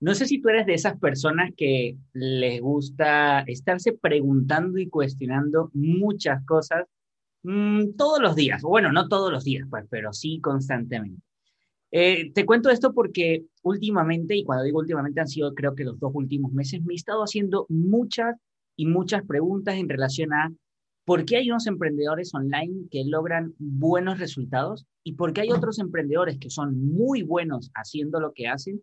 No sé si tú eres de esas personas que les gusta estarse preguntando y cuestionando muchas cosas mm, todos los días. Bueno, no todos los días, pues, pero sí constantemente. Eh, te cuento esto porque últimamente, y cuando digo últimamente han sido creo que los dos últimos meses, me he estado haciendo muchas y muchas preguntas en relación a por qué hay unos emprendedores online que logran buenos resultados y por qué hay otros emprendedores que son muy buenos haciendo lo que hacen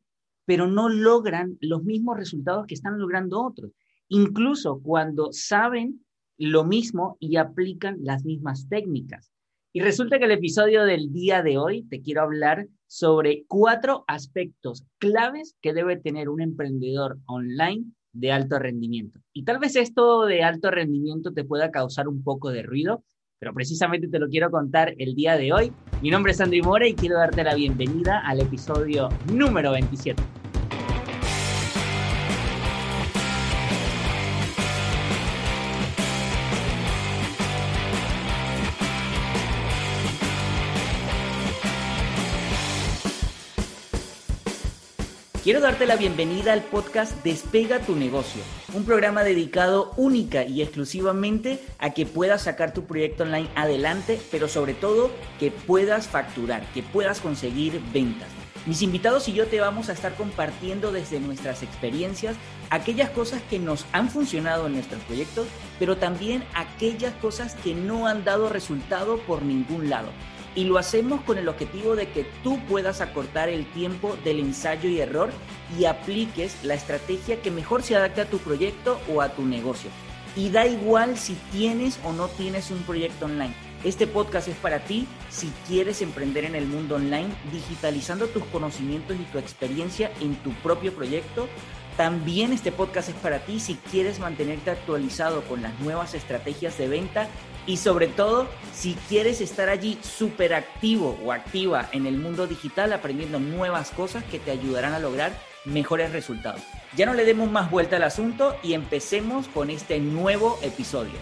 pero no logran los mismos resultados que están logrando otros, incluso cuando saben lo mismo y aplican las mismas técnicas. Y resulta que el episodio del día de hoy te quiero hablar sobre cuatro aspectos claves que debe tener un emprendedor online de alto rendimiento. Y tal vez esto de alto rendimiento te pueda causar un poco de ruido, pero precisamente te lo quiero contar el día de hoy. Mi nombre es Andy Mora y quiero darte la bienvenida al episodio número 27. Quiero darte la bienvenida al podcast Despega tu negocio, un programa dedicado única y exclusivamente a que puedas sacar tu proyecto online adelante, pero sobre todo que puedas facturar, que puedas conseguir ventas. Mis invitados y yo te vamos a estar compartiendo desde nuestras experiencias aquellas cosas que nos han funcionado en nuestros proyectos, pero también aquellas cosas que no han dado resultado por ningún lado y lo hacemos con el objetivo de que tú puedas acortar el tiempo del ensayo y error y apliques la estrategia que mejor se adapte a tu proyecto o a tu negocio. Y da igual si tienes o no tienes un proyecto online. Este podcast es para ti si quieres emprender en el mundo online, digitalizando tus conocimientos y tu experiencia en tu propio proyecto. También este podcast es para ti si quieres mantenerte actualizado con las nuevas estrategias de venta y sobre todo, si quieres estar allí súper activo o activa en el mundo digital, aprendiendo nuevas cosas que te ayudarán a lograr mejores resultados. Ya no le demos más vuelta al asunto y empecemos con este nuevo episodio.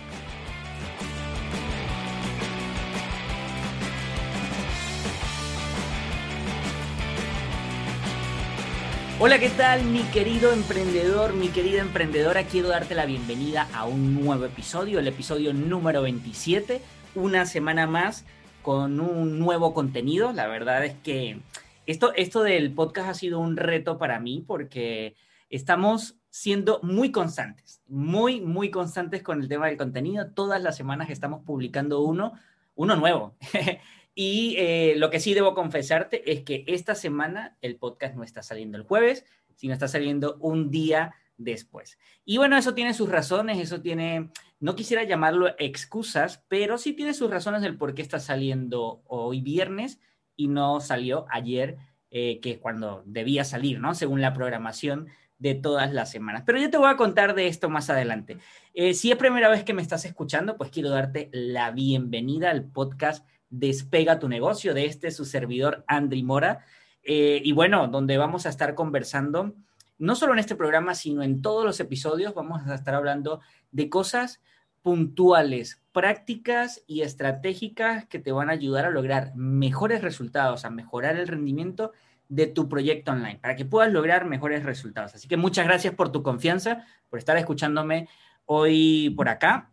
Hola, ¿qué tal mi querido emprendedor, mi querida emprendedora? Quiero darte la bienvenida a un nuevo episodio, el episodio número 27, una semana más con un nuevo contenido. La verdad es que esto, esto del podcast ha sido un reto para mí porque estamos siendo muy constantes, muy, muy constantes con el tema del contenido. Todas las semanas estamos publicando uno, uno nuevo. Y eh, lo que sí debo confesarte es que esta semana el podcast no está saliendo el jueves, sino está saliendo un día después. Y bueno, eso tiene sus razones, eso tiene, no quisiera llamarlo excusas, pero sí tiene sus razones del por qué está saliendo hoy viernes y no salió ayer, eh, que es cuando debía salir, ¿no? Según la programación de todas las semanas. Pero yo te voy a contar de esto más adelante. Eh, si es primera vez que me estás escuchando, pues quiero darte la bienvenida al podcast Despega tu negocio de este su servidor Andri Mora. Eh, y bueno, donde vamos a estar conversando, no solo en este programa, sino en todos los episodios, vamos a estar hablando de cosas puntuales, prácticas y estratégicas que te van a ayudar a lograr mejores resultados, a mejorar el rendimiento de tu proyecto online, para que puedas lograr mejores resultados. Así que muchas gracias por tu confianza, por estar escuchándome hoy por acá.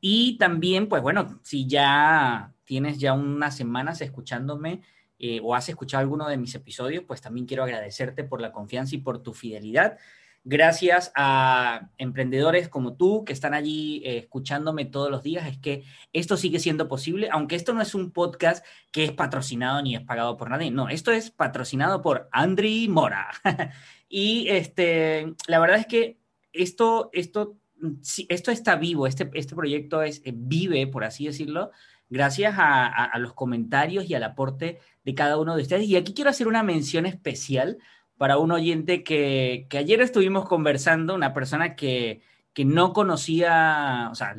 Y también, pues bueno, si ya tienes ya unas semanas escuchándome eh, o has escuchado alguno de mis episodios, pues también quiero agradecerte por la confianza y por tu fidelidad. Gracias a emprendedores como tú que están allí eh, escuchándome todos los días, es que esto sigue siendo posible, aunque esto no es un podcast que es patrocinado ni es pagado por nadie, no, esto es patrocinado por Andri Mora. y este, la verdad es que esto, esto, esto está vivo, este, este proyecto es, eh, vive, por así decirlo, gracias a, los comentarios y al aporte de cada uno de ustedes. Y aquí quiero hacer una mención especial para un oyente que, ayer estuvimos conversando, una persona que, no conocía, o sea,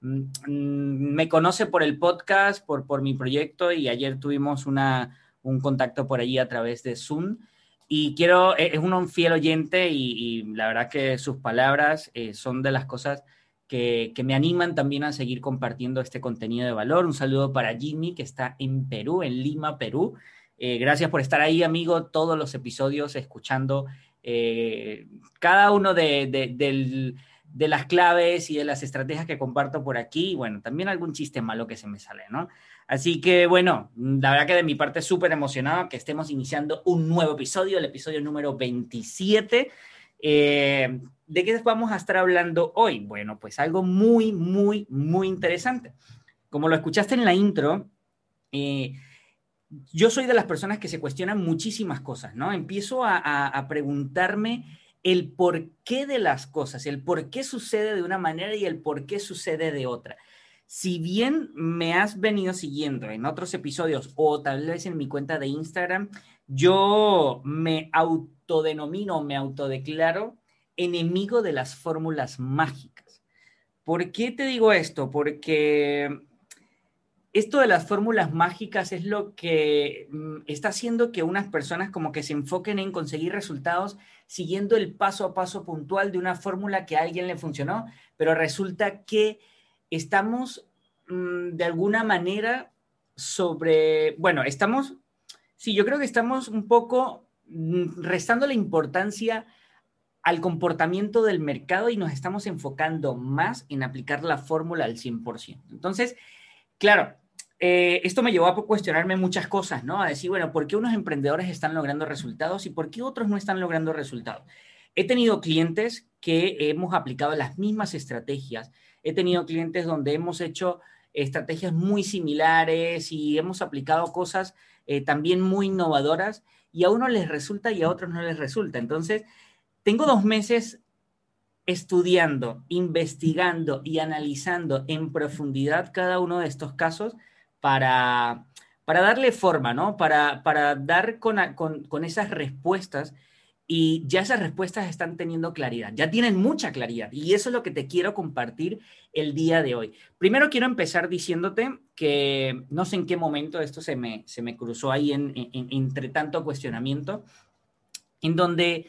mm, me conoce por el podcast, por, por mi proyecto y ayer tuvimos una, un contacto por allí a través de Zoom. Y quiero, e, es un fiel oyente y, la verdad que sus palabras eh, son de las cosas que, me animan también a seguir compartiendo este contenido de valor. Un saludo para Jimmy, que está en Perú, en Lima, Perú. Eh, gracias por estar ahí, amigo, todos los episodios escuchando eh, cada uno de, las claves y de las estrategias que comparto por aquí, bueno, también algún chiste malo que se me sale, ¿no? Así que bueno, la verdad que de mi parte súper emocionado que estemos iniciando un nuevo episodio, el episodio número 27. Eh, ¿De qué vamos a estar hablando hoy? Bueno, pues algo muy, muy, muy interesante. Como lo escuchaste en la intro, eh, yo soy de las personas que se cuestionan muchísimas cosas, ¿no? Empiezo a, preguntarme el por qué de las cosas, el por qué sucede de una manera y el por qué sucede de otra. Si bien me has venido siguiendo en otros episodios o tal vez en mi cuenta de Instagram, yo me autodenomino, me autodeclaro enemigo de las fórmulas mágicas. ¿Por qué te digo esto? Porque esto de las fórmulas mágicas es lo que mm, está haciendo que unas personas como que se enfoquen en conseguir resultados siguiendo el paso a paso puntual de una fórmula que a alguien le funcionó, pero resulta que estamos mm, de alguna manera sobre, bueno, estamos, sí, yo creo que estamos un poco mm, restando la importancia al comportamiento del mercado y nos estamos enfocando más en aplicar la fórmula al 100%. Entonces, claro, eh, esto me llevó a cuestionarme muchas cosas, ¿no? A decir, bueno, ¿por qué unos emprendedores están logrando resultados y por qué otros no están logrando resultados? He tenido clientes que hemos aplicado las mismas estrategias, he tenido clientes donde hemos hecho estrategias muy similares y hemos aplicado cosas eh, también muy innovadoras y a unos les resulta y a otros no les resulta. Entonces, tengo dos meses estudiando, investigando y analizando en profundidad cada uno de estos casos para, para darle forma, ¿no? Para, para dar con, con, con, esas respuestas y ya esas respuestas están teniendo claridad, ya tienen mucha claridad y eso es lo que te quiero compartir el día de hoy. Primero quiero empezar diciéndote que no sé en qué momento esto se me, se me cruzó ahí en, entre tanto cuestionamiento, en donde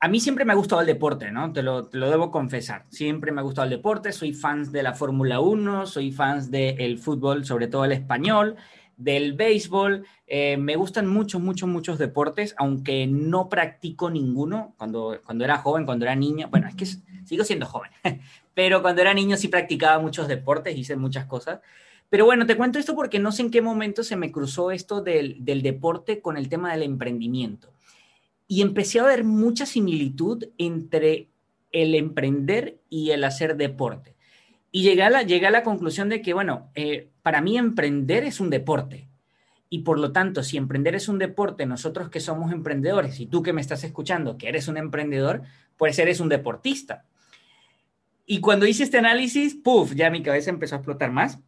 a mí siempre me ha gustado el deporte, ¿no? Te lo, te lo, debo confesar. Siempre me ha gustado el deporte. Soy fan de la Fórmula 1, soy fan del fútbol, sobre todo el español, del béisbol. Eh, me gustan muchos, muchos, muchos deportes, aunque no practico ninguno. Cuando, cuando era joven, cuando era niño, bueno, es que sigo siendo joven, pero cuando era niño sí practicaba muchos deportes, hice muchas cosas. Pero bueno, te cuento esto porque no sé en qué momento se me cruzó esto del, del deporte con el tema del emprendimiento y empecé a ver mucha similitud entre el emprender y el hacer deporte. Y llegué a la, llegué la conclusión de que, bueno, eh, para mí emprender es un deporte. Y por lo tanto, si emprender es un deporte, nosotros que somos emprendedores y tú que me estás escuchando, que eres un emprendedor, pues eres un deportista. Y cuando hice este análisis, puff, ya mi cabeza empezó a explotar más.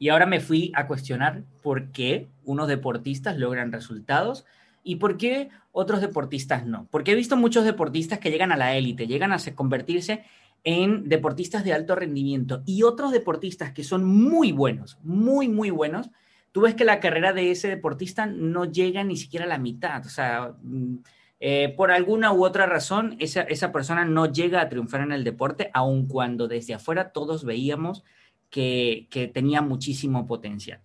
Y ahora me fui a cuestionar por qué unos deportistas logran resultados ¿Y por qué otros deportistas no? Porque he visto muchos deportistas que llegan a la élite, llegan a convertirse en deportistas de alto rendimiento y otros deportistas que son muy buenos, muy, muy buenos, tú ves que la carrera de ese deportista no llega ni siquiera a la mitad. O sea, mm, eh, por alguna u otra razón, esa, esa persona no llega a triunfar en el deporte, aun cuando desde afuera todos veíamos que, que tenía muchísimo potencial.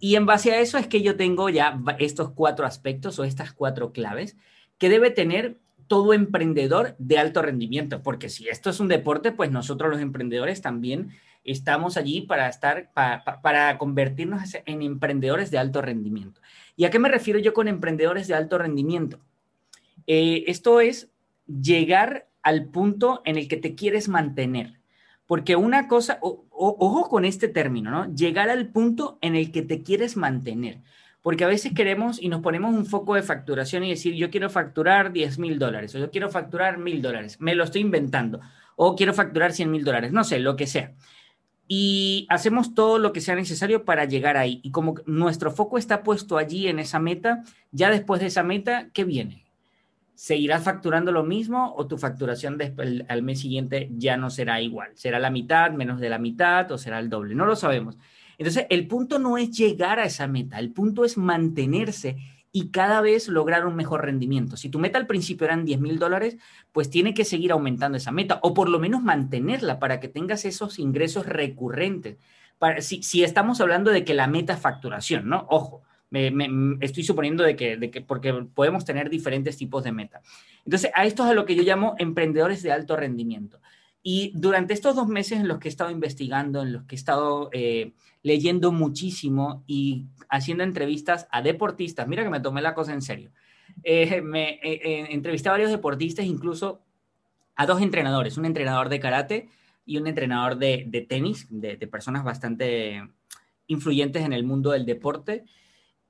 Y en base a eso es que yo tengo ya estos cuatro aspectos o estas cuatro claves que debe tener todo emprendedor de alto rendimiento, porque si esto es un deporte, pues nosotros los emprendedores también estamos allí para estar, para, convertirnos en emprendedores de alto rendimiento. ¿Y a qué me refiero yo con emprendedores de alto rendimiento? Eh, esto es llegar al punto en el que te quieres mantener. Porque una cosa, ojo con este término, ¿no? Llegar al punto en el que te quieres mantener. Porque a veces queremos y nos ponemos un foco de facturación y decir, yo quiero facturar 10 mil dólares o yo quiero facturar mil dólares. Me lo estoy inventando. O quiero facturar 100 mil dólares. No sé, lo que sea. Y hacemos todo lo que sea necesario para llegar ahí. Y como nuestro foco está puesto allí en esa meta, ya después de esa meta, ¿qué viene? ¿seguirás facturando lo mismo o tu facturación al mes siguiente ya no será igual? ¿Será la mitad, menos de la mitad o será el doble? No lo sabemos. Entonces, el punto no es llegar a esa meta, el punto es mantenerse y cada vez lograr un mejor rendimiento. Si tu meta al principio eran 10 mil dólares, pues tiene que seguir aumentando esa meta o por lo menos mantenerla para que tengas esos ingresos recurrentes. Para, si, si estamos hablando de que la meta es facturación, ¿no? Ojo, estoy suponiendo de que, de que, porque podemos tener diferentes tipos de meta. Entonces, a esto es a lo que yo llamo emprendedores de alto rendimiento. Y durante estos dos meses en los que he estado investigando, en los que he estado eh, leyendo muchísimo y haciendo entrevistas a deportistas, mira que me tomé la cosa en serio. Eh, me eh, entrevisté a varios deportistas, incluso a dos entrenadores, un entrenador de karate y un entrenador de, tenis, de personas bastante influyentes en el mundo del deporte.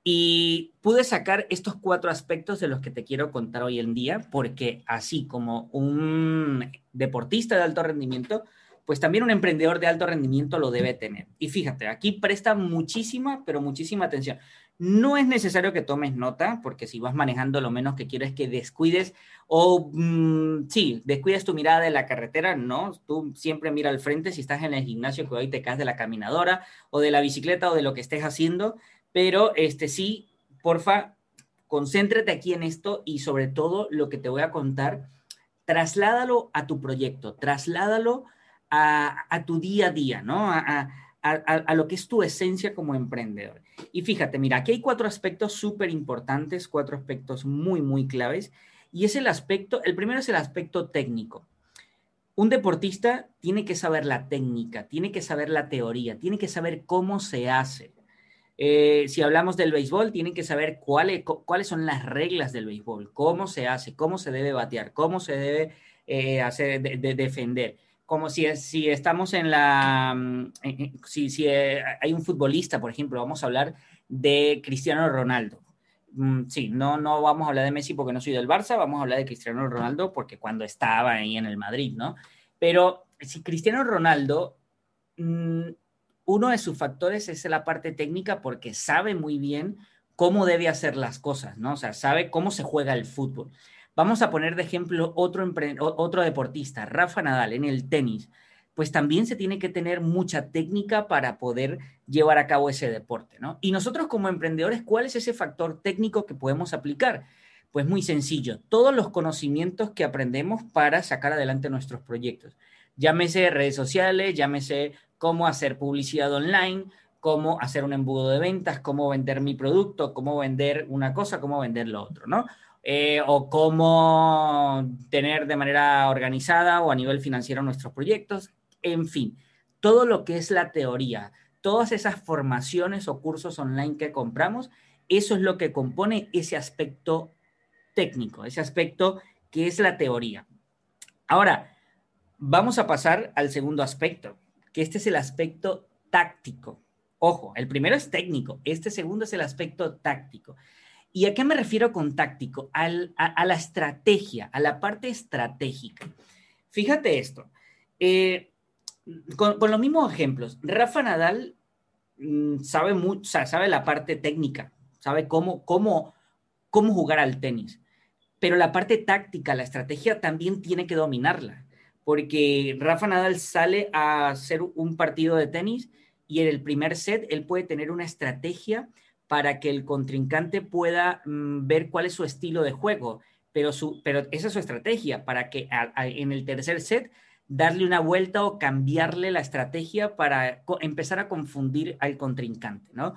Y pude sacar estos cuatro aspectos de los que te quiero contar hoy en día, porque así como un deportista de alto rendimiento, pues también un emprendedor de alto rendimiento lo debe tener. Y fíjate, aquí presta muchísima, pero muchísima atención. No es necesario que tomes nota, porque si vas manejando, lo menos que quiero es que descuides o, mm, sí, descuides tu mirada de la carretera, no, tú siempre mira al frente si estás en el gimnasio que hoy te caes de la caminadora o de la bicicleta o de lo que estés haciendo, pero este sí, porfa, concéntrate aquí en esto y sobre todo lo que te voy a contar, trasládalo a tu proyecto, trasládalo a, tu día a día, ¿no? A, a, lo que es tu esencia como emprendedor. Y fíjate, mira, aquí hay cuatro aspectos súper importantes, cuatro aspectos muy, muy claves. Y es el aspecto, el primero es el aspecto técnico. Un deportista tiene que saber la técnica, tiene que saber la teoría, tiene que saber cómo se hace. Eh, si hablamos del béisbol, tienen que saber cuáles, cuáles son las reglas del béisbol, cómo se hace, cómo se debe batear, cómo se debe eh, hacer, de, defender. Como si, si estamos en la... Mm, si, si eh, hay un futbolista, por ejemplo, vamos a hablar de Cristiano Ronaldo. Mm, sí, no, no vamos a hablar de Messi porque no soy del Barça, vamos a hablar de Cristiano Ronaldo porque cuando estaba ahí en el Madrid, ¿no? Pero si Cristiano Ronaldo mm, uno de sus factores es la parte técnica porque sabe muy bien cómo debe hacer las cosas, ¿no? O sea, sabe cómo se juega el fútbol. Vamos a poner de ejemplo otro, otro deportista, Rafa Nadal, en el tenis. Pues también se tiene que tener mucha técnica para poder llevar a cabo ese deporte, ¿no? Y nosotros como emprendedores, ¿cuál es ese factor técnico que podemos aplicar? Pues muy sencillo, todos los conocimientos que aprendemos para sacar adelante nuestros proyectos. Llámese redes sociales, llámese cómo hacer publicidad online, cómo hacer un embudo de ventas, cómo vender mi producto, cómo vender una cosa, cómo vender lo otro, ¿no? Eh, o cómo tener de manera organizada o a nivel financiero nuestros proyectos, en fin, todo lo que es la teoría, todas esas formaciones o cursos online que compramos, eso es lo que compone ese aspecto técnico, ese aspecto que es la teoría. Ahora, vamos a pasar al segundo aspecto, que este es el aspecto táctico. Ojo, el primero es técnico, este segundo es el aspecto táctico. ¿Y a qué me refiero con táctico? a, la estrategia, a la parte estratégica. Fíjate esto. Eh, con, los mismos ejemplos, Rafa Nadal mm, sabe mucho, sabe la parte técnica, sabe cómo, cómo, cómo jugar al tenis, pero la parte táctica, la estrategia también tiene que dominarla porque Rafa Nadal sale a hacer un partido de tenis y en el primer set él puede tener una estrategia para que el contrincante pueda mm, ver cuál es su estilo de juego, pero, su, pero esa es su estrategia, para que en el tercer set darle una vuelta o cambiarle la estrategia para empezar a confundir al contrincante, ¿no?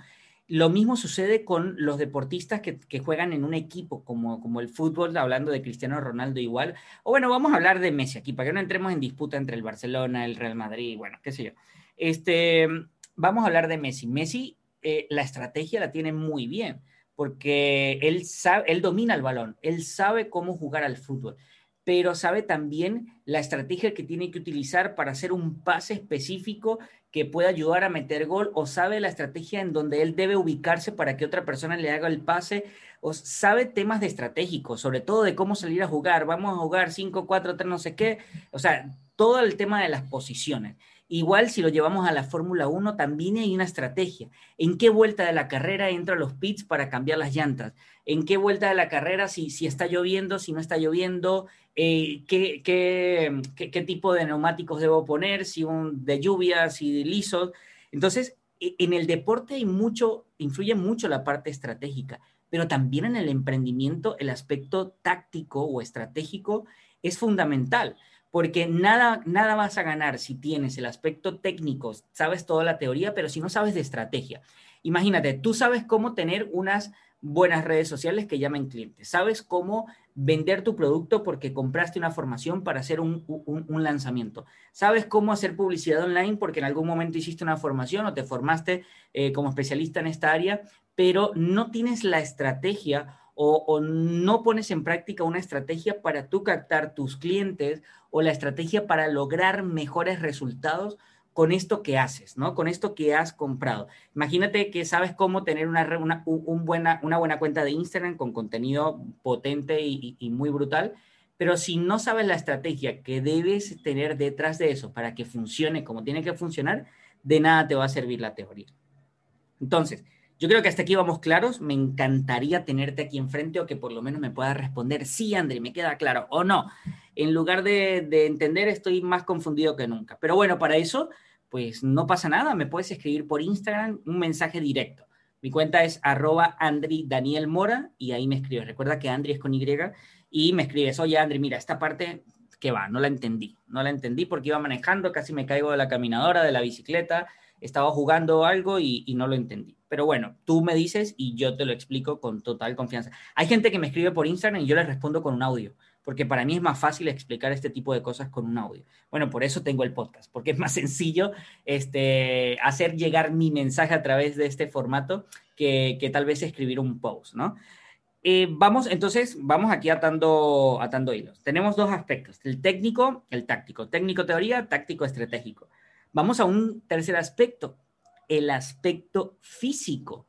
Lo mismo sucede con los deportistas que, juegan en un equipo como, como el fútbol, hablando de Cristiano Ronaldo igual. O bueno, vamos a hablar de Messi aquí, para que no entremos en disputa entre el Barcelona, el Real Madrid, bueno, qué sé yo. Este, vamos a hablar de Messi. Messi, eh, la estrategia la tiene muy bien, porque él, sabe, él domina el balón, él sabe cómo jugar al fútbol pero sabe también la estrategia que tiene que utilizar para hacer un pase específico que pueda ayudar a meter gol o sabe la estrategia en donde él debe ubicarse para que otra persona le haga el pase o sabe temas de estratégicos, sobre todo de cómo salir a jugar, vamos a jugar 5, 4, 3, no sé qué, o sea, todo el tema de las posiciones. Igual si lo llevamos a la Fórmula 1, también hay una estrategia. ¿En qué vuelta de la carrera entro a los pits para cambiar las llantas? ¿En qué vuelta de la carrera si, si está lloviendo, si no está lloviendo? Eh, ¿qué, qué, qué, tipo de neumáticos debo poner? Si un de lluvia, si de lisos. Entonces, e, en el deporte hay mucho, influye mucho la parte estratégica, pero también en el emprendimiento el aspecto táctico o estratégico es fundamental porque nada, nada vas a ganar si tienes el aspecto técnico, sabes toda la teoría, pero si no sabes de estrategia. Imagínate, tú sabes cómo tener unas buenas redes sociales que llamen clientes. Sabes cómo vender tu producto porque compraste una formación para hacer un, lanzamiento. Sabes cómo hacer publicidad online porque en algún momento hiciste una formación o te formaste eh, como especialista en esta área, pero no tienes la estrategia o, no pones en práctica una estrategia para tú captar tus clientes o la estrategia para lograr mejores resultados con esto que haces, ¿no? Con esto que has comprado. Imagínate que sabes cómo tener una, una, buena, una buena cuenta de Instagram con contenido potente y, muy brutal, pero si no sabes la estrategia que debes tener detrás de eso para que funcione como tiene que funcionar, de nada te va a servir la teoría. Entonces, yo creo que hasta aquí vamos claros. Me encantaría tenerte aquí enfrente o que por lo menos me puedas responder, sí, André, me queda claro, o no. En lugar de, de entender, estoy más confundido que nunca. Pero bueno, para eso pues no pasa nada, me puedes escribir por Instagram un mensaje directo. Mi cuenta es arroba Andri Daniel Mora y ahí me escribes. Recuerda que Andri es con Y y me escribes, oye Andri, mira, esta parte que va, no la entendí. No la entendí porque iba manejando, casi me caigo de la caminadora, de la bicicleta, estaba jugando algo y, y no lo entendí. Pero bueno, tú me dices y yo te lo explico con total confianza. Hay gente que me escribe por Instagram y yo les respondo con un audio porque para mí es más fácil explicar este tipo de cosas con un audio. Bueno, por eso tengo el podcast, porque es más sencillo este, hacer llegar mi mensaje a través de este formato que, tal vez escribir un post, ¿no? Eh, vamos, entonces, vamos aquí atando, atando hilos. Tenemos dos aspectos, el técnico, el táctico. Técnico teoría, táctico estratégico. Vamos a un tercer aspecto, el aspecto físico.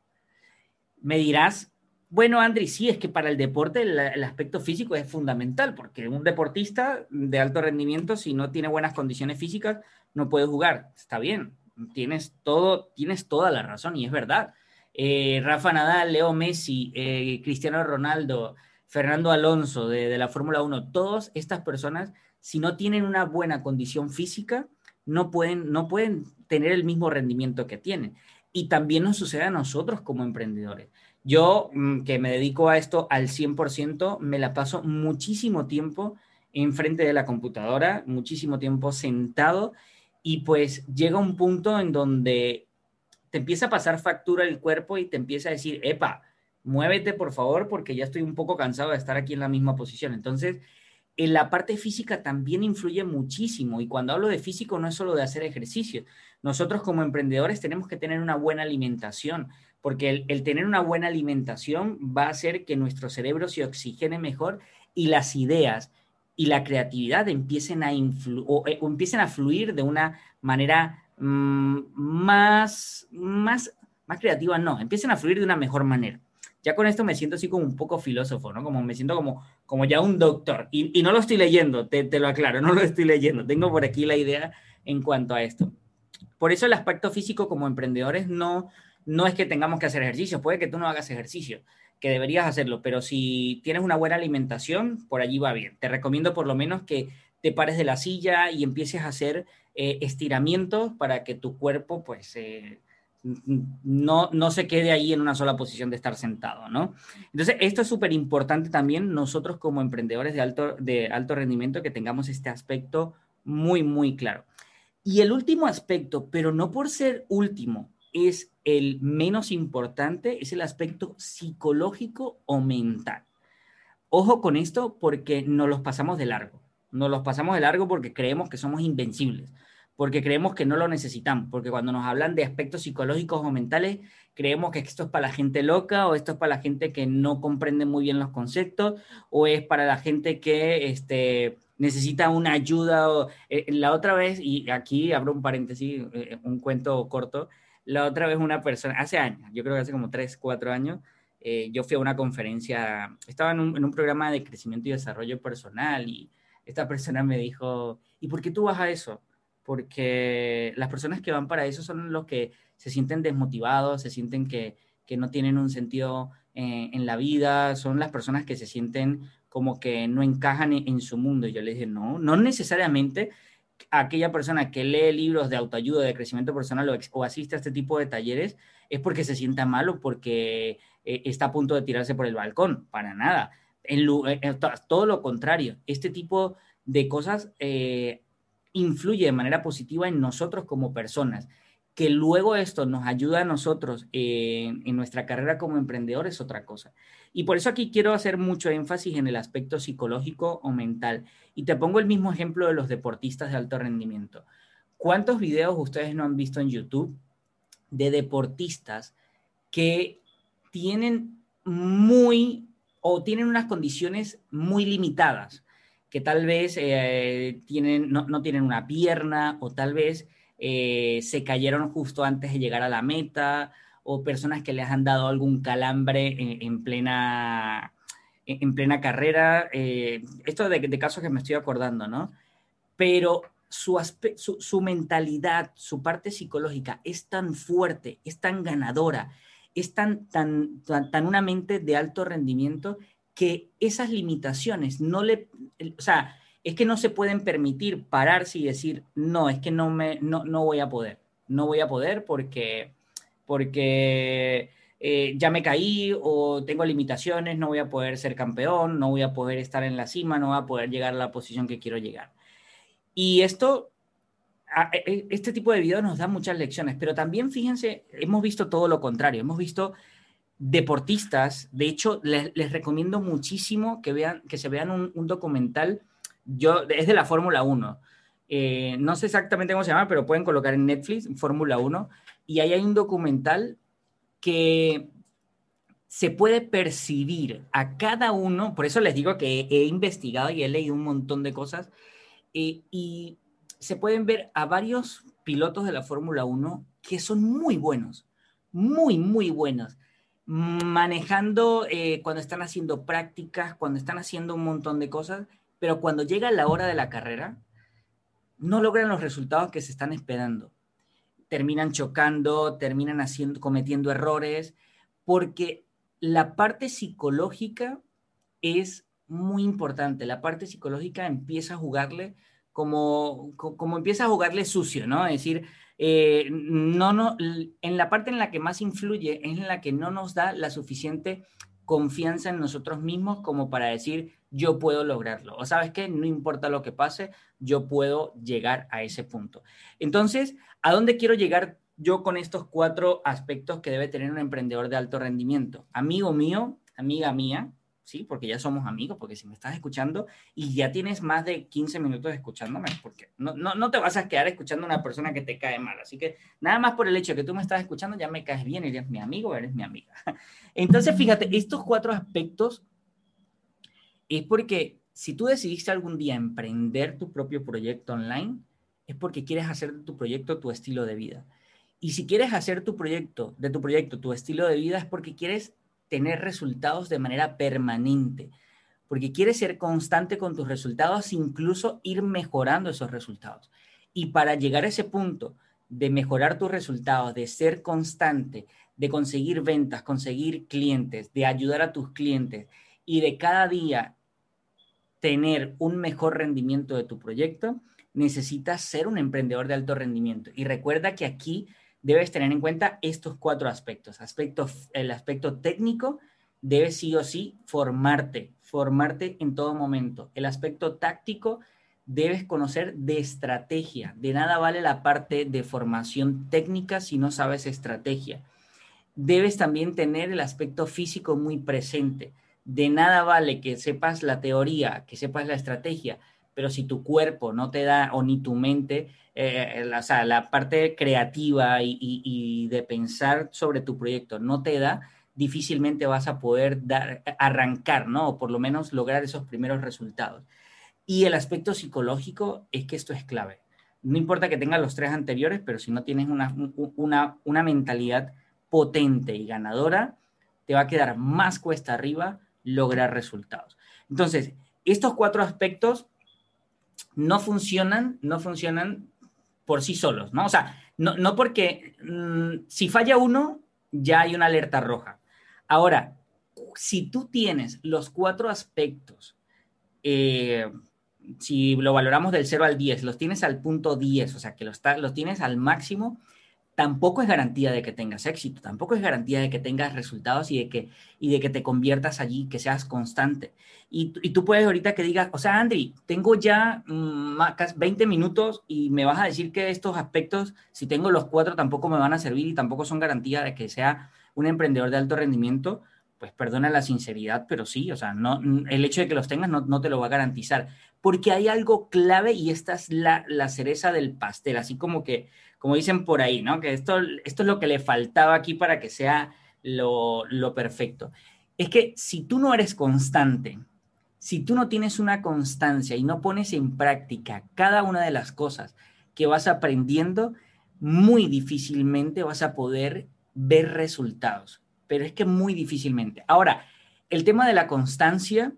Me dirás, bueno, Andri, sí, es que para el deporte el, aspecto físico es fundamental, porque un deportista de alto rendimiento, si no tiene buenas condiciones físicas, no puede jugar. Está bien, tienes, todo, tienes toda la razón y es verdad. Eh, Rafa Nadal, Leo Messi, eh, Cristiano Ronaldo, Fernando Alonso de, la Fórmula 1, todas estas personas, si no tienen una buena condición física, no pueden, no pueden tener el mismo rendimiento que tienen. Y también nos sucede a nosotros como emprendedores. Yo, mm, que me dedico a esto al 100%, me la paso muchísimo tiempo enfrente de la computadora, muchísimo tiempo sentado y pues llega un punto en donde te empieza a pasar factura el cuerpo y te empieza a decir, epa, muévete por favor porque ya estoy un poco cansado de estar aquí en la misma posición. Entonces, en la parte física también influye muchísimo y cuando hablo de físico no es solo de hacer ejercicio. Nosotros como emprendedores tenemos que tener una buena alimentación, porque el, tener una buena alimentación va a hacer que nuestro cerebro se oxigene mejor y las ideas y la creatividad empiecen a, o, eh, empiecen a fluir de una manera mm, más, más, más creativa, no, empiecen a fluir de una mejor manera. Ya con esto me siento así como un poco filósofo, ¿no? Como me siento como, como ya un doctor. Y, no lo estoy leyendo, te, te lo aclaro, no lo estoy leyendo. Tengo por aquí la idea en cuanto a esto. Por eso el aspecto físico como emprendedores no, no es que tengamos que hacer ejercicio, puede que tú no hagas ejercicio, que deberías hacerlo, pero si tienes una buena alimentación, por allí va bien. Te recomiendo por lo menos que te pares de la silla y empieces a hacer eh, estiramientos para que tu cuerpo pues eh, no, no se quede ahí en una sola posición de estar sentado, ¿no? Entonces, esto es súper importante también nosotros como emprendedores de alto, de alto rendimiento que tengamos este aspecto muy, muy claro. Y el último aspecto, pero no por ser último, es el menos importante, es el aspecto psicológico o mental. Ojo con esto porque nos los pasamos de largo. Nos los pasamos de largo porque creemos que somos invencibles, porque creemos que no lo necesitamos, porque cuando nos hablan de aspectos psicológicos o mentales, creemos que esto es para la gente loca o esto es para la gente que no comprende muy bien los conceptos o es para la gente que este, necesita una ayuda. Eh, la otra vez, y aquí abro un paréntesis, eh, un cuento corto, la otra vez una persona, hace años, yo creo que hace como tres, cuatro años, eh, yo fui a una conferencia, estaba en un, programa de crecimiento y desarrollo personal y esta persona me dijo, ¿y por qué tú vas a eso? Porque las personas que van para eso son los que se sienten desmotivados, se sienten que, no tienen un sentido en la vida, son las personas que se sienten como que no encajan en, su mundo. Y yo le dije, no, no necesariamente aquella persona que lee libros de autoayuda, de crecimiento personal o, asiste a este tipo de talleres es porque se sienta mal o porque eh, está a punto de tirarse por el balcón. Para nada. En, eh, eh, todo lo contrario. Este tipo de cosas influye de manera positiva en nosotros como personas. Que luego esto nos ayuda a nosotros en, nuestra carrera como emprendedor es otra cosa. Y por eso aquí quiero hacer mucho énfasis en el aspecto psicológico o mental. Y te pongo el mismo ejemplo de los deportistas de alto rendimiento. ¿Cuántos videos ustedes no han visto en YouTube de deportistas que tienen muy o tienen unas condiciones muy limitadas? que tal vez eh, tienen, no, tienen una pierna o tal vez eh, se cayeron justo antes de llegar a la meta o personas que les han dado algún calambre en, plena, en plena carrera. Eh, esto de, de, casos que me estoy acordando, ¿no? Pero su, su, su, mentalidad, su parte psicológica es tan fuerte, es tan ganadora, es tan, tan, tan una mente de alto rendimiento que esas limitaciones no le, o sea, es que no se pueden permitir pararse y decir, no, es que no, me, no, no voy a poder, no voy a poder porque, porque eh, ya me caí o tengo limitaciones, no voy a poder ser campeón, no voy a poder estar en la cima, no voy a poder llegar a la posición que quiero llegar. Y esto, e, e, este tipo de videos nos da muchas lecciones, pero también fíjense, hemos visto todo lo contrario, hemos visto deportistas. De hecho, les, recomiendo muchísimo que, vean, que se vean un, documental. Yo, es de la Fórmula 1. Eh, no sé exactamente cómo se llama, pero pueden colocar en Netflix Fórmula 1. Y ahí hay un documental que se puede percibir a cada uno. Por eso les digo que he investigado y he leído un montón de cosas. Eh, y se pueden ver a varios pilotos de la Fórmula 1 que son muy buenos. Muy, muy buenos manejando eh, cuando están haciendo prácticas, cuando están haciendo un montón de cosas, pero cuando llega la hora de la carrera, no logran los resultados que se están esperando. Terminan chocando, terminan haciendo, cometiendo errores, porque la parte psicológica es muy importante. La parte psicológica empieza a jugarle como, como empieza a jugarle sucio, ¿no? Es decir, eh, no, no, en la parte en la que más influye es en la que no nos da la suficiente confianza en nosotros mismos como para decir yo puedo lograrlo. O sabes que no importa lo que pase, yo puedo llegar a ese punto. Entonces, ¿a dónde quiero llegar yo con estos cuatro aspectos que debe tener un emprendedor de alto rendimiento? Amigo mío, amiga mía, ¿sí? Porque ya somos amigos, porque si me estás escuchando y ya tienes más de 15 minutos escuchándome, porque no, no, no te vas a quedar escuchando a una persona que te cae mal. Así que nada más por el hecho de que tú me estás escuchando, ya me caes bien, eres mi amigo, eres mi amiga. Entonces, fíjate, estos cuatro aspectos es porque si tú decidiste algún día emprender tu propio proyecto online, es porque quieres hacer de tu proyecto tu estilo de vida. Y si quieres hacer tu proyecto, de tu proyecto, tu estilo de vida, es porque quieres tener resultados de manera permanente, porque quieres ser constante con tus resultados, incluso ir mejorando esos resultados. Y para llegar a ese punto de mejorar tus resultados, de ser constante, de conseguir ventas, conseguir clientes, de ayudar a tus clientes y de cada día tener un mejor rendimiento de tu proyecto, necesitas ser un emprendedor de alto rendimiento. Y recuerda que aquí debes tener en cuenta estos cuatro aspectos. el aspecto técnico, debes sí o sí formarte, formarte en todo momento. El aspecto táctico, debes conocer de estrategia. De nada vale la parte de formación técnica si no sabes estrategia. Debes también tener el aspecto físico muy presente. De nada vale que sepas la teoría, que sepas la estrategia, pero si tu cuerpo no te da, o ni tu mente, eh, la, la parte creativa y, de pensar sobre tu proyecto no te da, difícilmente vas a poder dar, arrancar, ¿no? O por lo menos lograr esos primeros resultados. Y el aspecto psicológico es que esto es clave. No importa que tengas los tres anteriores, pero si no tienes una, una, una mentalidad potente y ganadora, te va a quedar más cuesta arriba lograr resultados. Entonces, estos cuatro aspectos no funcionan, no funcionan por sí solos, ¿no? O sea, no, porque mm, si falla uno, ya hay una alerta roja. Ahora, si tú tienes los cuatro aspectos, eh, si lo valoramos del 0 al 10, los tienes al punto 10, o sea, que los, los tienes al máximo, tampoco es garantía de que tengas éxito, tampoco es garantía de que tengas resultados y de que, y de que te conviertas allí, que seas constante. Y, tú puedes ahorita que digas, o sea, Andy, tengo ya 20 mm, minutos y me vas a decir que estos aspectos, si tengo los cuatro, tampoco me van a servir y tampoco son garantía de que sea un emprendedor de alto rendimiento. Pues perdona la sinceridad, pero sí, o sea, no, el hecho de que los tengas no, no te lo va a garantizar, porque hay algo clave y esta es la, la cereza del pastel, así como que como dicen por ahí, ¿no? Que esto, esto es lo que le faltaba aquí para que sea lo, lo perfecto. Es que si tú no eres constante, si tú no tienes una constancia y no pones en práctica cada una de las cosas que vas aprendiendo, muy difícilmente vas a poder ver resultados. Pero es que muy difícilmente. Ahora, el tema de la constancia,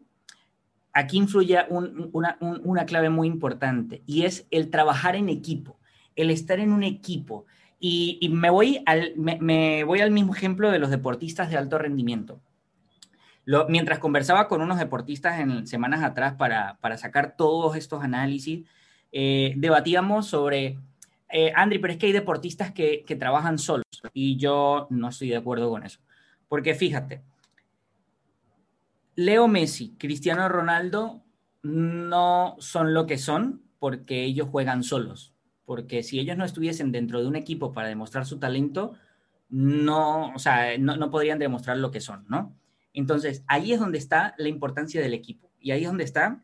aquí influye una, una clave muy importante y es el trabajar en equipo el estar en un equipo. Y, me, voy al, me, voy al mismo ejemplo de los deportistas de alto rendimiento. Mientras conversaba con unos deportistas en semanas atrás para, sacar todos estos análisis, eh, debatíamos sobre, eh, Andri, pero es que hay deportistas que, que trabajan solos y yo no estoy de acuerdo con eso. Porque fíjate, Leo Messi, Cristiano Ronaldo no son lo que son porque ellos juegan solos porque si ellos no estuviesen dentro de un equipo para demostrar su talento, no, o sea, no, podrían demostrar lo que son, ¿no? Entonces, ahí es donde está la importancia del equipo y ahí es donde está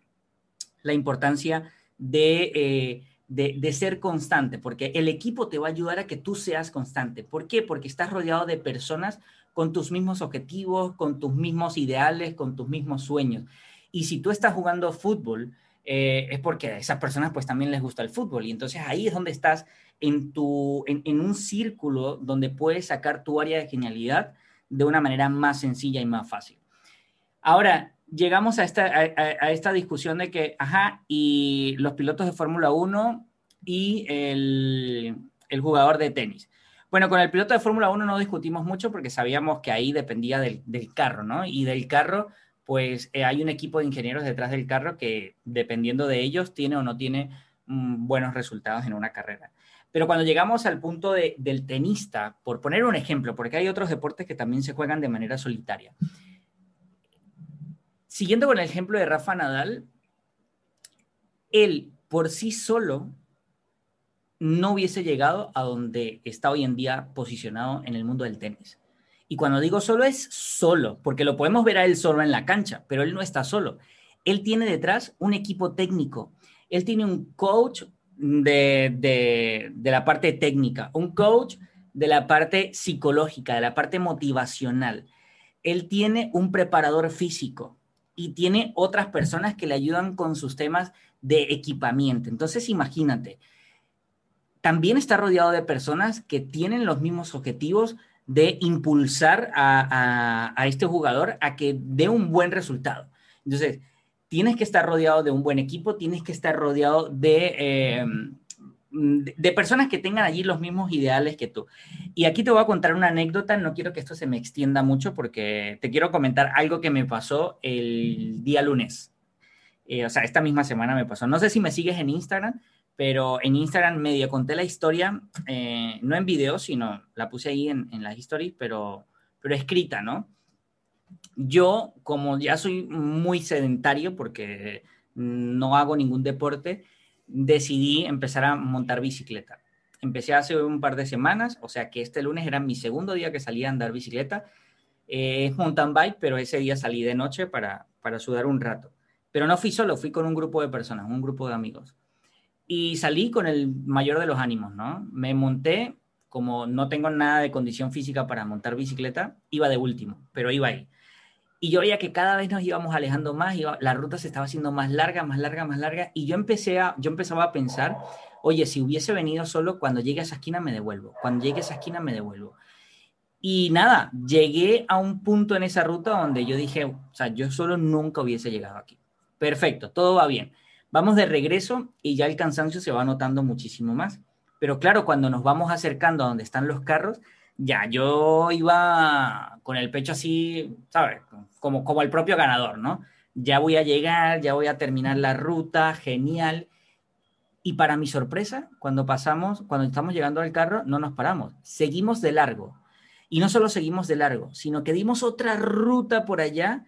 la importancia eh, de, de, ser constante, porque el equipo te va a ayudar a que tú seas constante. ¿Por qué? Porque estás rodeado de personas con tus mismos objetivos, con tus mismos ideales, con tus mismos sueños. Y si tú estás jugando fútbol, eh, es porque a esas personas pues también les gusta el fútbol y entonces ahí es donde estás en, tu, en, un círculo donde puedes sacar tu área de genialidad de una manera más sencilla y más fácil. Ahora, llegamos a esta, a, esta discusión de que, ajá, y los pilotos de Fórmula 1 y el, el, jugador de tenis. Bueno, con el piloto de Fórmula 1 no discutimos mucho porque sabíamos que ahí dependía del, del carro, ¿no? Y del carro pues eh, hay un equipo de ingenieros detrás del carro que, dependiendo de ellos, tiene o no tiene mm, buenos resultados en una carrera. Pero cuando llegamos al punto del tenista, por poner un ejemplo, porque hay otros deportes que también se juegan de manera solitaria. Siguiendo con el ejemplo de Rafa Nadal, él por sí solo no hubiese llegado a donde está hoy en día posicionado en el mundo del tenis. Y cuando digo solo es solo, porque lo podemos ver a él solo en la cancha, pero él no está solo. Él tiene detrás un equipo técnico. Él tiene un coach de, la parte técnica, un coach de la parte psicológica, de la parte motivacional. Él tiene un preparador físico y tiene otras personas que le ayudan con sus temas de equipamiento. Entonces, imagínate, también está rodeado de personas que tienen los mismos objetivos, de impulsar a, este jugador a que dé un buen resultado. Entonces, tienes que estar rodeado de un buen equipo, tienes que estar rodeado de, em, de, personas que tengan allí los mismos ideales que tú. Y aquí te voy a contar una anécdota, no quiero que esto se me extienda mucho porque te quiero comentar algo que me pasó el día lunes. Eh, o sea, esta misma semana me pasó. No sé si me sigues en Instagram, pero en Instagram medio conté la historia, eh, no en video, sino la puse ahí en, en las stories, pero, pero escrita, ¿no? Yo, como ya soy muy sedentario porque no hago ningún deporte, decidí empezar a montar bicicleta. Empecé hace un par de semanas, o sea que este lunes era mi segundo día que salí a andar bicicleta. Eh, es mountain bike, pero ese día salí de noche para, para sudar un rato. Pero no fui solo, fui con un grupo de personas, un grupo de amigos y salí con el mayor de los ánimos, ¿no? Me monté, como no tengo nada de condición física para montar bicicleta, iba de último, pero iba ahí. Y yo veía que cada vez nos íbamos alejando más, iba, la ruta se estaba haciendo más larga, más larga, más larga, y yo, empecé a, yo empezaba a pensar, oye, si hubiese venido solo, cuando llegue a esa esquina me devuelvo, cuando llegue a esa esquina me devuelvo. Y nada, llegué a un punto en esa ruta donde yo dije, o sea, yo solo nunca hubiese llegado aquí. Perfecto, todo va bien Vamos de regreso y ya el cansancio se va notando muchísimo más. Pero claro, cuando nos vamos acercando a donde están los carros, ya yo iba con el pecho así, ¿sabes? Como, como el propio ganador, ¿no? Ya voy a llegar, ya voy a terminar la ruta, genial. Y para mi sorpresa, cuando pasamos, cuando estamos llegando al carro, no nos paramos, seguimos de largo. Y no solo seguimos de largo, sino que dimos otra ruta por allá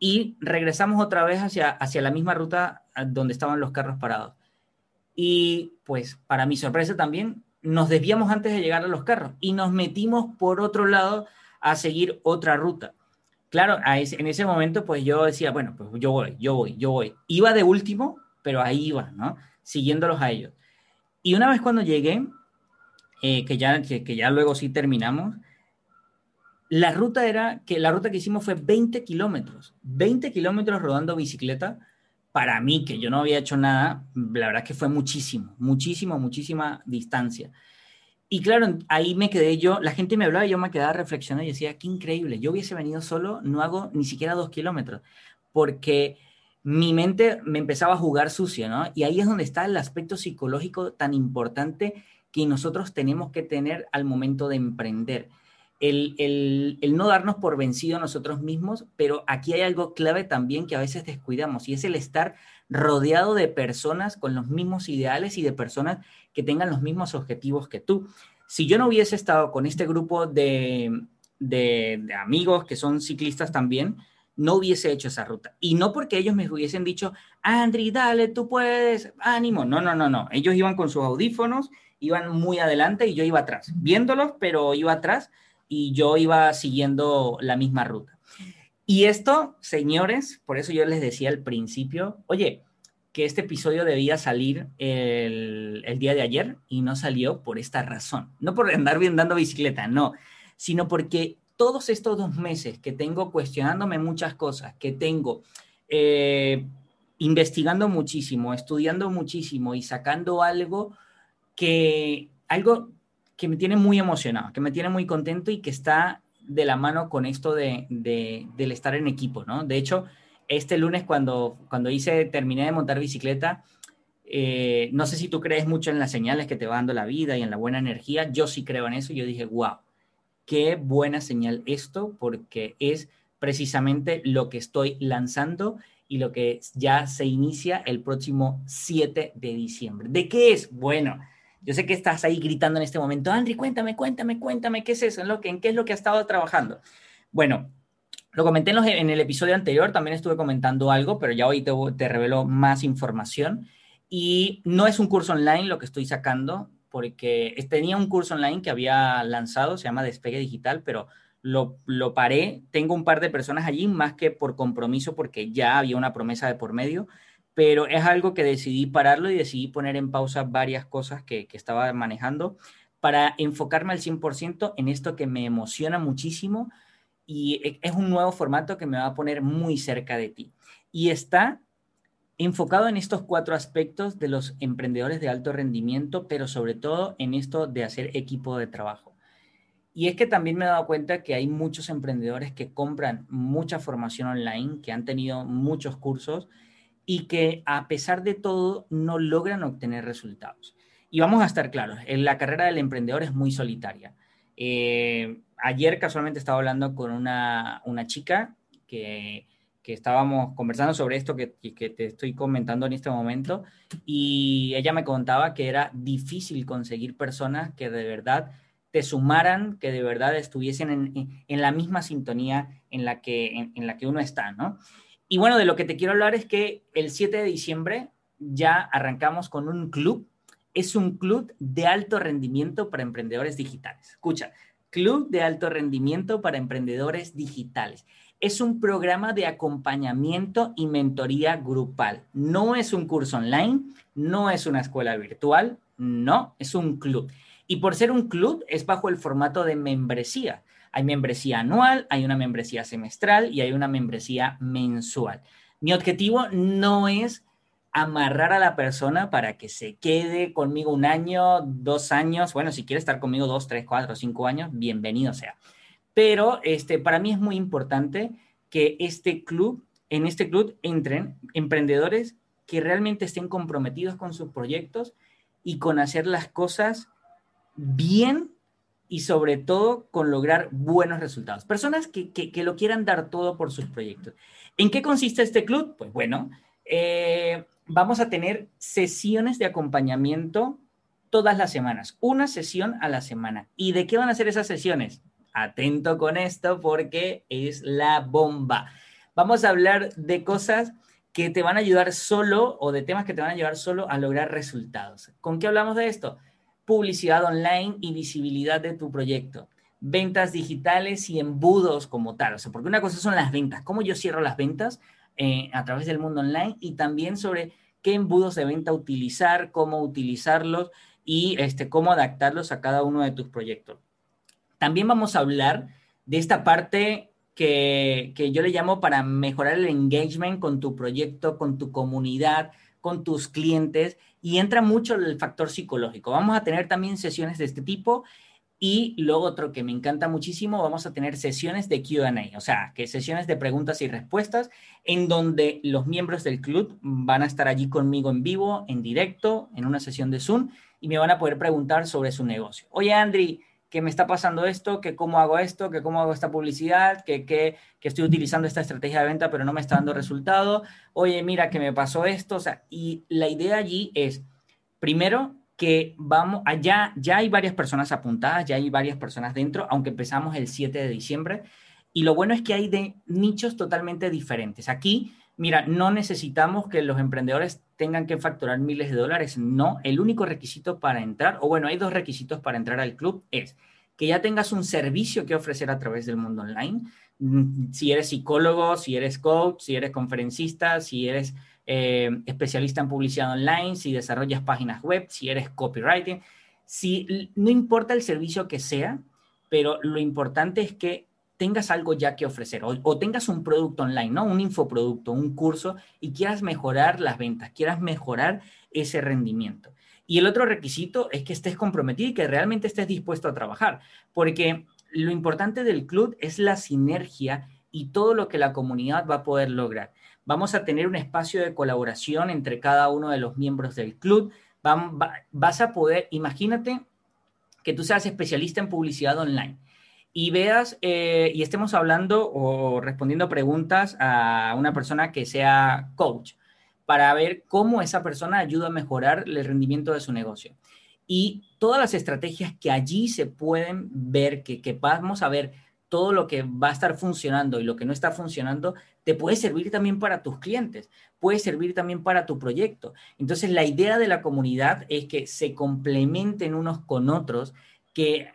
y regresamos otra vez hacia, hacia la misma ruta donde estaban los carros parados. Y pues para mi sorpresa también, nos desviamos antes de llegar a los carros y nos metimos por otro lado a seguir otra ruta. Claro, en ese momento pues yo decía, bueno, pues yo voy, yo voy, yo voy. Iba de último, pero ahí iba, ¿no? Siguiéndolos a ellos. Y una vez cuando llegué, eh, que, ya, que ya luego sí terminamos, la ruta era que la ruta que hicimos fue 20 kilómetros, 20 kilómetros rodando bicicleta. Para mí, que yo no había hecho nada, la verdad que fue muchísimo, muchísimo, muchísima distancia. Y claro, ahí me quedé yo, la gente me hablaba y yo me quedaba reflexionando y decía, qué increíble, yo hubiese venido solo, no hago ni siquiera dos kilómetros, porque mi mente me empezaba a jugar sucio, ¿no? Y ahí es donde está el aspecto psicológico tan importante que nosotros tenemos que tener al momento de emprender el, no darnos por vencido nosotros mismos, pero aquí hay algo clave también que a veces descuidamos y es el estar rodeado de personas con los mismos ideales y de personas que tengan los mismos objetivos que tú. Si yo no hubiese estado con este grupo de, de, amigos que son ciclistas también, no hubiese hecho esa ruta. Y no porque ellos me hubiesen dicho, Andri, dale, tú puedes, ánimo. No, no, no, no. Ellos iban con sus audífonos, iban muy adelante y yo iba atrás, viéndolos, pero iba atrás y yo iba siguiendo la misma ruta. Y esto, señores, por eso yo les decía al principio, oye, que este episodio debía salir el, día de ayer y no salió por esta razón. No por andar bien dando bicicleta, no, sino porque todos estos dos meses que tengo cuestionándome muchas cosas, que tengo eh, investigando muchísimo, estudiando muchísimo y sacando algo que, algo que me tiene muy emocionado, que me tiene muy contento y que está de la mano con esto de, del estar en equipo, ¿no? De hecho, este lunes cuando, cuando hice, terminé de montar bicicleta, eh, no sé si tú crees mucho en las señales que te va dando la vida y en la buena energía, yo sí creo en eso, yo dije, wow, qué buena señal esto, porque es precisamente lo que estoy lanzando y lo que ya se inicia el próximo 7 de diciembre. ¿De qué es? Bueno, yo sé que estás ahí gritando en este momento, Andri, cuéntame, cuéntame, cuéntame, ¿qué es eso? ¿En, lo ¿En qué es lo que has estado trabajando? Bueno, lo comenté en, el episodio anterior, también estuve comentando algo, pero ya hoy te, te revelo más información. Y no es un curso online lo que estoy sacando, porque tenía un curso online que había lanzado, se llama Despegue Digital, pero lo, lo, paré. Tengo un par de personas allí, más que por compromiso, porque ya había una promesa de por medio pero es algo que decidí pararlo y decidí poner en pausa varias cosas que, estaba manejando para enfocarme al 100% en esto que me emociona muchísimo y e, es un nuevo formato que me va a poner muy cerca de ti. Y está enfocado en estos cuatro aspectos de los emprendedores de alto rendimiento, pero sobre todo en esto de hacer equipo de trabajo. Y es que también me he dado cuenta que hay muchos emprendedores que compran mucha formación online, que han tenido muchos cursos y que a pesar de todo no logran obtener resultados. Y vamos a estar claros, la carrera del emprendedor es muy solitaria. Eh, ayer casualmente estaba hablando con una, chica que, estábamos conversando sobre esto que, que, te estoy comentando en este momento y ella me contaba que era difícil conseguir personas que de verdad te sumaran, que de verdad estuviesen en, en la misma sintonía en la, que, en la que uno está, ¿no? Y bueno, de lo que te quiero hablar es que el 7 de diciembre ya arrancamos con un club. Es un club de alto rendimiento para emprendedores digitales. Escucha, Club de Alto Rendimiento para Emprendedores Digitales. Es un programa de acompañamiento y mentoría grupal. No es un curso online, no es una escuela virtual, no, es un club. Y por ser un club, es bajo el formato de membresía. Hay membresía anual, hay una membresía semestral y hay una membresía mensual. Mi objetivo no es amarrar a la persona para que se quede conmigo un año, dos años. Bueno, si quiere estar conmigo dos, tres, cuatro, cinco años, bienvenido sea. Pero este, para mí es muy importante que este club, en este club entren emprendedores que realmente estén comprometidos con sus proyectos y con hacer las cosas bien y sobre todo con lograr buenos resultados. Personas que, que, lo quieran dar todo por sus proyectos. ¿En qué consiste este club? Pues bueno, eh, vamos a tener sesiones de acompañamiento todas las semanas, una sesión a la semana. ¿Y de qué van a ser esas sesiones? Atento con esto porque es la bomba. Vamos a hablar de cosas que te van a ayudar solo o de temas que te van a ayudar solo a lograr resultados. ¿Con qué hablamos de esto? Publicidad online y visibilidad de tu proyecto. Ventas digitales y embudos como tal. O sea, porque una cosa son las ventas, cómo yo cierro las ventas eh, a través del mundo online y también sobre qué embudos de venta utilizar, cómo utilizarlos y este, cómo adaptarlos a cada uno de tus proyectos. También vamos a hablar de esta parte que, que yo le llamo para mejorar el engagement con tu proyecto, con tu comunidad, con tus clientes y entra mucho el factor psicológico. Vamos a tener también sesiones de este tipo y luego otro que me encanta muchísimo, vamos a tener sesiones de QA, o sea, que sesiones de preguntas y respuestas en donde los miembros del club van a estar allí conmigo en vivo, en directo, en una sesión de Zoom y me van a poder preguntar sobre su negocio. Oye, Andri, ¿qué me está pasando esto? ¿Qué cómo hago esto? ¿Qué cómo hago esta publicidad? ¿Qué, qué, que estoy utilizando esta estrategia de venta pero no me está dando resultado? Oye, mira que me pasó esto. O sea, y la idea allí es, primero, que vamos, allá ya hay varias personas apuntadas, ya hay varias personas dentro, aunque empezamos el 7 de diciembre. Y lo bueno es que hay de nichos totalmente diferentes. Aquí mira, no necesitamos que los emprendedores tengan que facturar miles de dólares. No, el único requisito para entrar, o bueno, hay dos requisitos para entrar al club, es que ya tengas un servicio que ofrecer a través del mundo online. Mm, si eres psicólogo, si eres coach, si eres conferencista, si eres eh, especialista en publicidad online, si desarrollas páginas web, si eres copywriting, si no importa el servicio que sea, pero lo importante es que tengas algo ya que ofrecer o, tengas un producto online, ¿no? Un infoproducto, un curso y quieras mejorar las ventas, quieras mejorar ese rendimiento. Y el otro requisito es que estés comprometido y que realmente estés dispuesto a trabajar, porque lo importante del club es la sinergia y todo lo que la comunidad va a poder lograr. Vamos a tener un espacio de colaboración entre cada uno de los miembros del club. vas a poder, imagínate que tú seas especialista en publicidad online y veas eh, y estemos hablando o respondiendo preguntas a una persona que sea coach para ver cómo esa persona ayuda a mejorar el rendimiento de su negocio. Y todas las estrategias que allí se pueden ver, que, que vamos a ver todo lo que va a estar funcionando y lo que no está funcionando, te puede servir también para tus clientes, puede servir también para tu proyecto. Entonces, la idea de la comunidad es que se complementen unos con otros que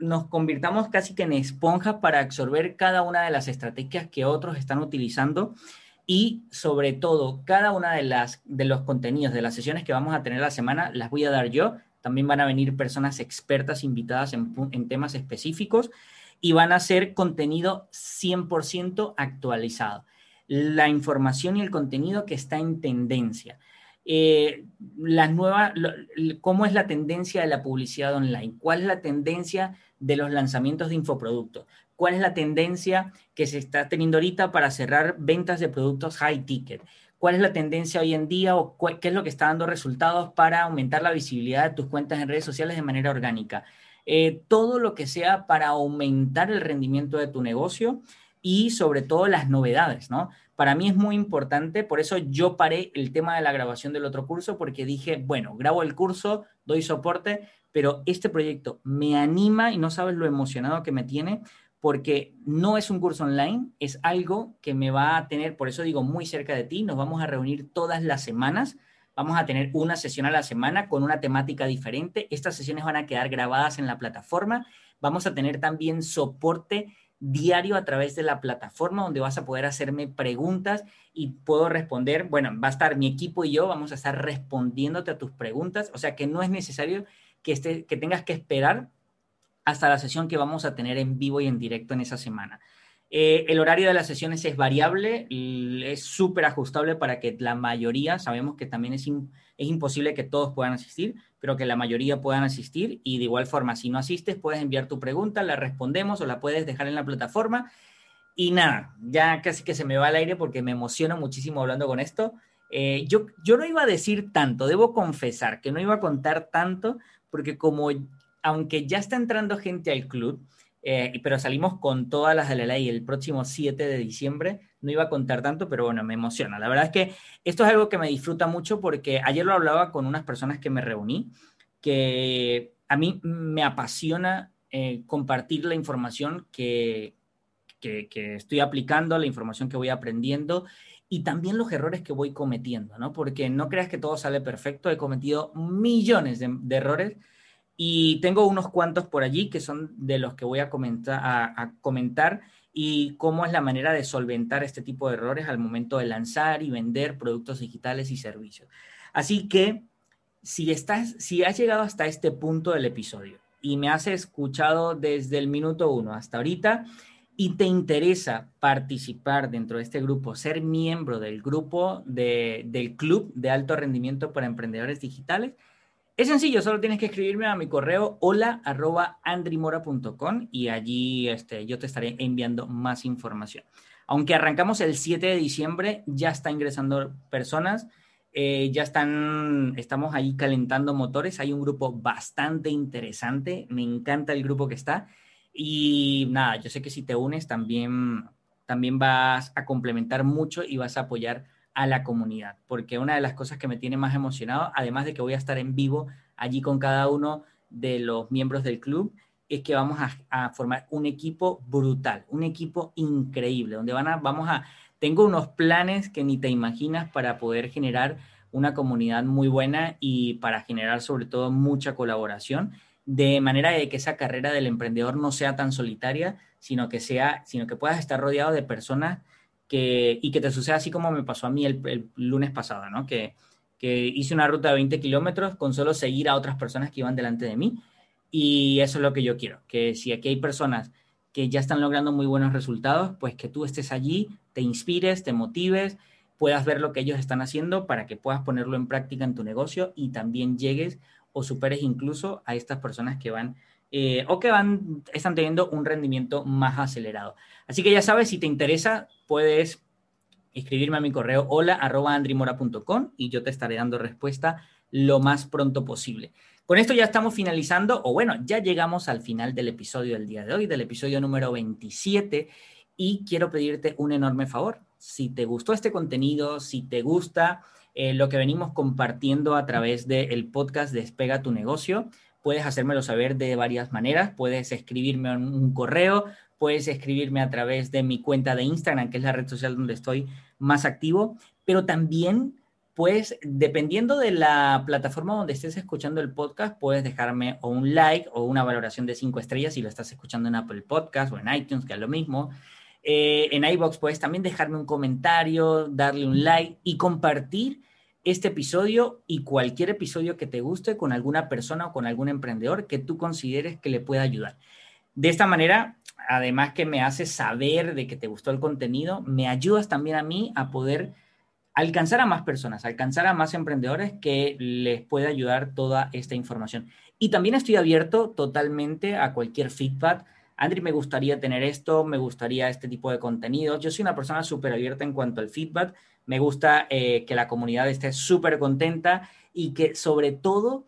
nos convirtamos casi que en esponjas para absorber cada una de las estrategias que otros están utilizando y sobre todo cada una de las de los contenidos de las sesiones que vamos a tener la semana las voy a dar yo. También van a venir personas expertas invitadas en temas específicos y van a ser contenido 100% actualizado. La información y el contenido que está en tendencia eh, las nuevas, cómo es la tendencia de la publicidad online, cuál es la tendencia de los lanzamientos de infoproductos, cuál es la tendencia que se está teniendo ahorita para cerrar ventas de productos high ticket, cuál es la tendencia hoy en día o qué es lo que está dando resultados para aumentar la visibilidad de tus cuentas en redes sociales de manera orgánica. Eh, todo lo que sea para aumentar el rendimiento de tu negocio y sobre todo las novedades, ¿no? Para mí es muy importante, por eso yo paré el tema de la grabación del otro curso, porque dije, bueno, grabo el curso, doy soporte, pero este proyecto me anima y no sabes lo emocionado que me tiene, porque no es un curso online, es algo que me va a tener, por eso digo, muy cerca de ti, nos vamos a reunir todas las semanas, vamos a tener una sesión a la semana con una temática diferente, estas sesiones van a quedar grabadas en la plataforma, vamos a tener también soporte diario a través de la plataforma donde vas a poder hacerme preguntas y puedo responder, bueno, va a estar mi equipo y yo, vamos a estar respondiéndote a tus preguntas, o sea que no es necesario que, esté, que tengas que esperar hasta la sesión que vamos a tener en vivo y en directo en esa semana. Eh, el horario de las sesiones es variable, es súper ajustable para que la mayoría, sabemos que también es, es imposible que todos puedan asistir, pero que la mayoría puedan asistir y de igual forma, si no asistes, puedes enviar tu pregunta, la respondemos o la puedes dejar en la plataforma. Y nada, ya casi que se me va al aire porque me emociono muchísimo hablando con esto. Eh, yo, yo no iba a decir tanto, debo confesar que no iba a contar tanto porque como, aunque ya está entrando gente al club, eh, pero salimos con todas las de la ley el próximo 7 de diciembre. No iba a contar tanto, pero bueno, me emociona. La verdad es que esto es algo que me disfruta mucho porque ayer lo hablaba con unas personas que me reuní, que a mí me apasiona eh, compartir la información que, que, estoy aplicando, la información que voy aprendiendo y también los errores que voy cometiendo, ¿no? Porque no creas que todo sale perfecto, he cometido millones de, errores y tengo unos cuantos por allí que son de los que voy a comentar y cómo es la manera de solventar este tipo de errores al momento de lanzar y vender productos digitales y servicios. Así que si estás, si has llegado hasta este punto del episodio y me has escuchado desde el minuto uno hasta ahorita y te interesa participar dentro de este grupo, ser miembro del grupo de, del club de alto rendimiento para emprendedores digitales, es sencillo, solo tienes que escribirme a mi correo hola y allí este, yo te estaré enviando más información. Aunque arrancamos el 7 de diciembre, ya está ingresando personas, eh, ya están, estamos ahí calentando motores, hay un grupo bastante interesante, me encanta el grupo que está y nada, yo sé que si te unes también, también vas a complementar mucho y vas a apoyar a la comunidad, porque una de las cosas que me tiene más emocionado, además de que voy a estar en vivo allí con cada uno de los miembros del club, es que vamos a, formar un equipo brutal, un equipo increíble, donde van a, vamos a, tengo unos planes que ni te imaginas para poder generar una comunidad muy buena y para generar sobre todo mucha colaboración, de manera de que esa carrera del emprendedor no sea tan solitaria, sino que sea, sino que puedas estar rodeado de personas y que te suceda así como me pasó a mí el, el lunes pasado, ¿no? Que, que, hice una ruta de 20 kilómetros con solo seguir a otras personas que iban delante de mí. Y eso es lo que yo quiero, que si aquí hay personas que ya están logrando muy buenos resultados, pues que tú estés allí, te inspires, te motives, puedas ver lo que ellos están haciendo para que puedas ponerlo en práctica en tu negocio y también llegues o superes incluso a estas personas que van eh, o que van, están teniendo un rendimiento más acelerado. Así que ya sabes, si te interesa, puedes escribirme a mi correo hola y yo te estaré dando respuesta lo más pronto posible. Con esto ya estamos finalizando, o bueno, ya llegamos al final del episodio del día de hoy, del episodio número 27, y quiero pedirte un enorme favor. Si te gustó este contenido, si te gusta eh, lo que venimos compartiendo a través del podcast Despega tu negocio, puedes hacérmelo saber de varias maneras. Puedes escribirme un correo, puedes escribirme a través de mi cuenta de Instagram, que es la red social donde estoy más activo, pero también pues dependiendo de la plataforma donde estés escuchando el podcast, puedes dejarme un like o una valoración de cinco estrellas si lo estás escuchando en Apple Podcast o en iTunes, que es lo mismo. Eh, en iBox puedes también dejarme un comentario, darle un like y compartir este episodio y cualquier episodio que te guste con alguna persona o con algún emprendedor que tú consideres que le pueda ayudar. De esta manera, además que me haces saber de que te gustó el contenido, me ayudas también a mí a poder alcanzar a más personas, alcanzar a más emprendedores que les pueda ayudar toda esta información. Y también estoy abierto totalmente a cualquier feedback. Andri, me gustaría tener esto, me gustaría este tipo de contenido. Yo soy una persona súper abierta en cuanto al feedback me gusta eh, que la comunidad esté súper contenta y que sobre todo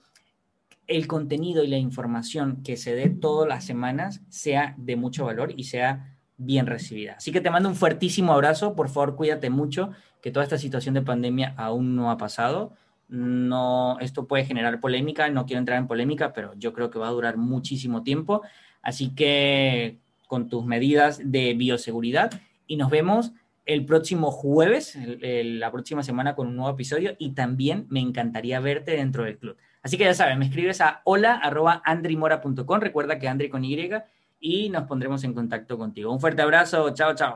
el contenido y la información que se dé todas las semanas sea de mucho valor y sea bien recibida. Así que te mando un fuertísimo abrazo, por favor cuídate mucho, que toda esta situación de pandemia aún no ha pasado. No, esto puede generar polémica, no quiero entrar en polémica, pero yo creo que va a durar muchísimo tiempo. Así que con tus medidas de bioseguridad y nos vemos el próximo jueves, la próxima semana con un nuevo episodio y también me encantaría verte dentro del club. Así que ya sabes, me escribes a hola.andrimora.com, recuerda que Andri con Y y nos pondremos en contacto contigo. Un fuerte abrazo, chao, chao.